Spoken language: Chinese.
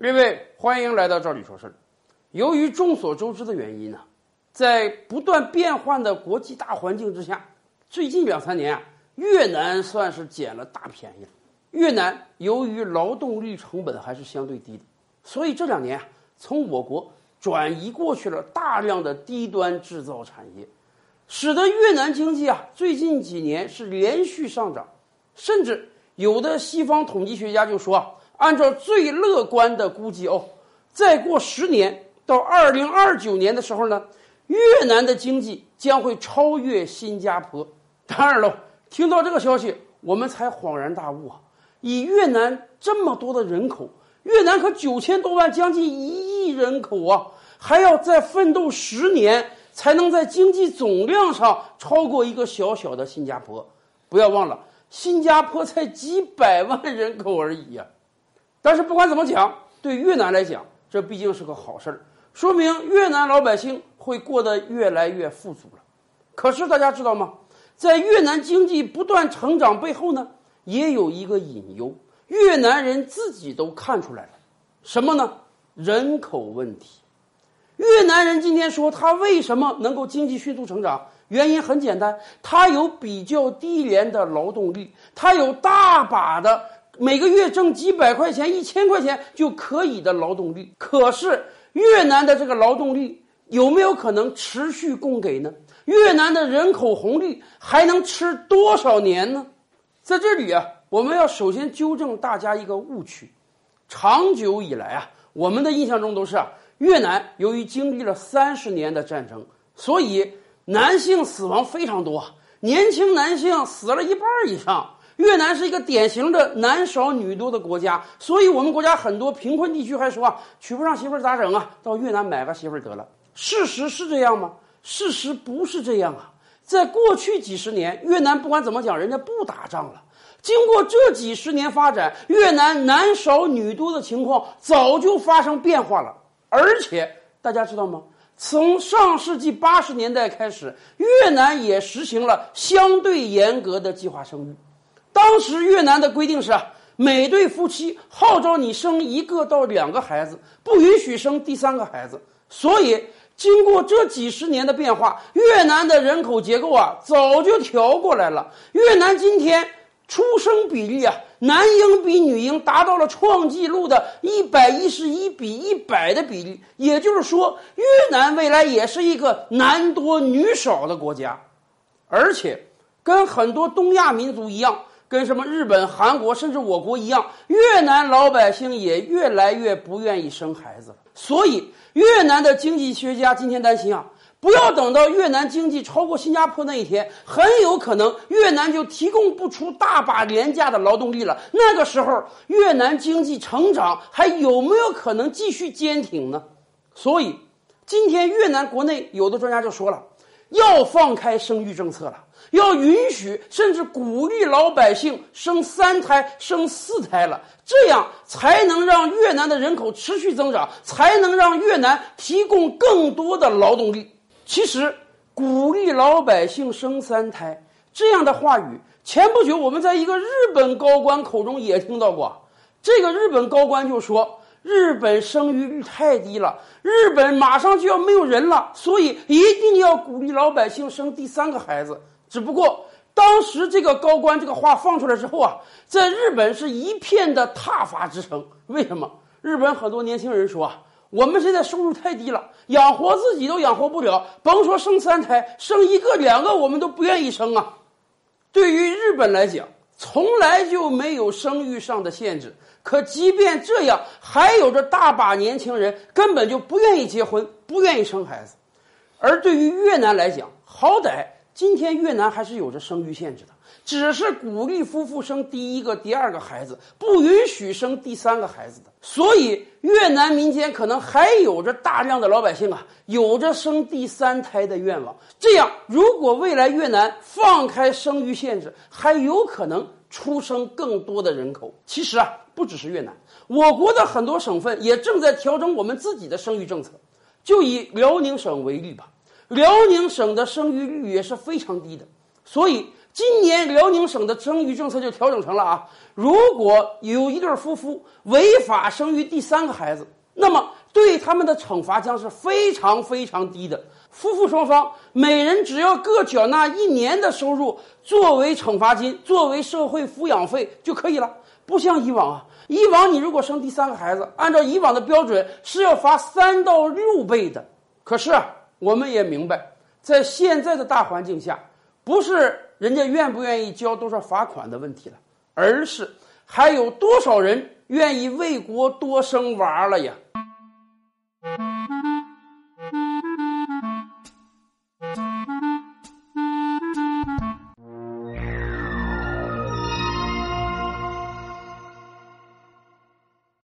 各位，欢迎来到这里说事儿。由于众所周知的原因呢，在不断变换的国际大环境之下，最近两三年啊，越南算是捡了大便宜了。越南由于劳动力成本还是相对低的，所以这两年啊，从我国转移过去了大量的低端制造产业，使得越南经济啊最近几年是连续上涨，甚至有的西方统计学家就说。按照最乐观的估计哦，再过十年到二零二九年的时候呢，越南的经济将会超越新加坡。当然了，听到这个消息，我们才恍然大悟啊！以越南这么多的人口，越南可九千多万，将近一亿人口啊，还要再奋斗十年，才能在经济总量上超过一个小小的新加坡。不要忘了，新加坡才几百万人口而已呀。但是不管怎么讲，对越南来讲，这毕竟是个好事儿，说明越南老百姓会过得越来越富足了。可是大家知道吗？在越南经济不断成长背后呢，也有一个隐忧，越南人自己都看出来了，什么呢？人口问题。越南人今天说他为什么能够经济迅速成长？原因很简单，他有比较低廉的劳动力，他有大把的。每个月挣几百块钱、一千块钱就可以的劳动力，可是越南的这个劳动力有没有可能持续供给呢？越南的人口红利还能吃多少年呢？在这里啊，我们要首先纠正大家一个误区：长久以来啊，我们的印象中都是啊，越南由于经历了三十年的战争，所以男性死亡非常多，年轻男性死了一半以上。越南是一个典型的男少女多的国家，所以我们国家很多贫困地区还说啊，娶不上媳妇儿咋整啊？到越南买个媳妇儿得了。事实是这样吗？事实不是这样啊。在过去几十年，越南不管怎么讲，人家不打仗了。经过这几十年发展，越南男少女多的情况早就发生变化了。而且大家知道吗？从上世纪八十年代开始，越南也实行了相对严格的计划生育。当时越南的规定是啊，每对夫妻号召你生一个到两个孩子，不允许生第三个孩子。所以，经过这几十年的变化，越南的人口结构啊，早就调过来了。越南今天出生比例啊，男婴比女婴达到了创纪录的一百一十一比一百的比例。也就是说，越南未来也是一个男多女少的国家，而且跟很多东亚民族一样。跟什么日本、韩国，甚至我国一样，越南老百姓也越来越不愿意生孩子了。所以，越南的经济学家今天担心啊，不要等到越南经济超过新加坡那一天，很有可能越南就提供不出大把廉价的劳动力了。那个时候，越南经济成长还有没有可能继续坚挺呢？所以，今天越南国内有的专家就说了，要放开生育政策了。要允许甚至鼓励老百姓生三胎、生四胎了，这样才能让越南的人口持续增长，才能让越南提供更多的劳动力。其实，鼓励老百姓生三胎这样的话语，前不久我们在一个日本高官口中也听到过。这个日本高官就说：“日本生育率太低了，日本马上就要没有人了，所以一定要鼓励老百姓生第三个孩子。”只不过当时这个高官这个话放出来之后啊，在日本是一片的挞伐之声。为什么？日本很多年轻人说啊，我们现在收入太低了，养活自己都养活不了，甭说生三胎，生一个两个我们都不愿意生啊。对于日本来讲，从来就没有生育上的限制。可即便这样，还有着大把年轻人根本就不愿意结婚，不愿意生孩子。而对于越南来讲，好歹。今天越南还是有着生育限制的，只是鼓励夫妇生第一个、第二个孩子，不允许生第三个孩子的。所以越南民间可能还有着大量的老百姓啊，有着生第三胎的愿望。这样，如果未来越南放开生育限制，还有可能出生更多的人口。其实啊，不只是越南，我国的很多省份也正在调整我们自己的生育政策。就以辽宁省为例吧。辽宁省的生育率也是非常低的，所以今年辽宁省的生育政策就调整成了啊，如果有一对夫妇违法生育第三个孩子，那么对他们的惩罚将是非常非常低的。夫妇双方每人只要各缴纳一年的收入作为惩罚金，作为社会抚养费就可以了。不像以往啊，以往你如果生第三个孩子，按照以往的标准是要罚三到六倍的。可是，我们也明白，在现在的大环境下，不是人家愿不愿意交多少罚款的问题了，而是还有多少人愿意为国多生娃了呀。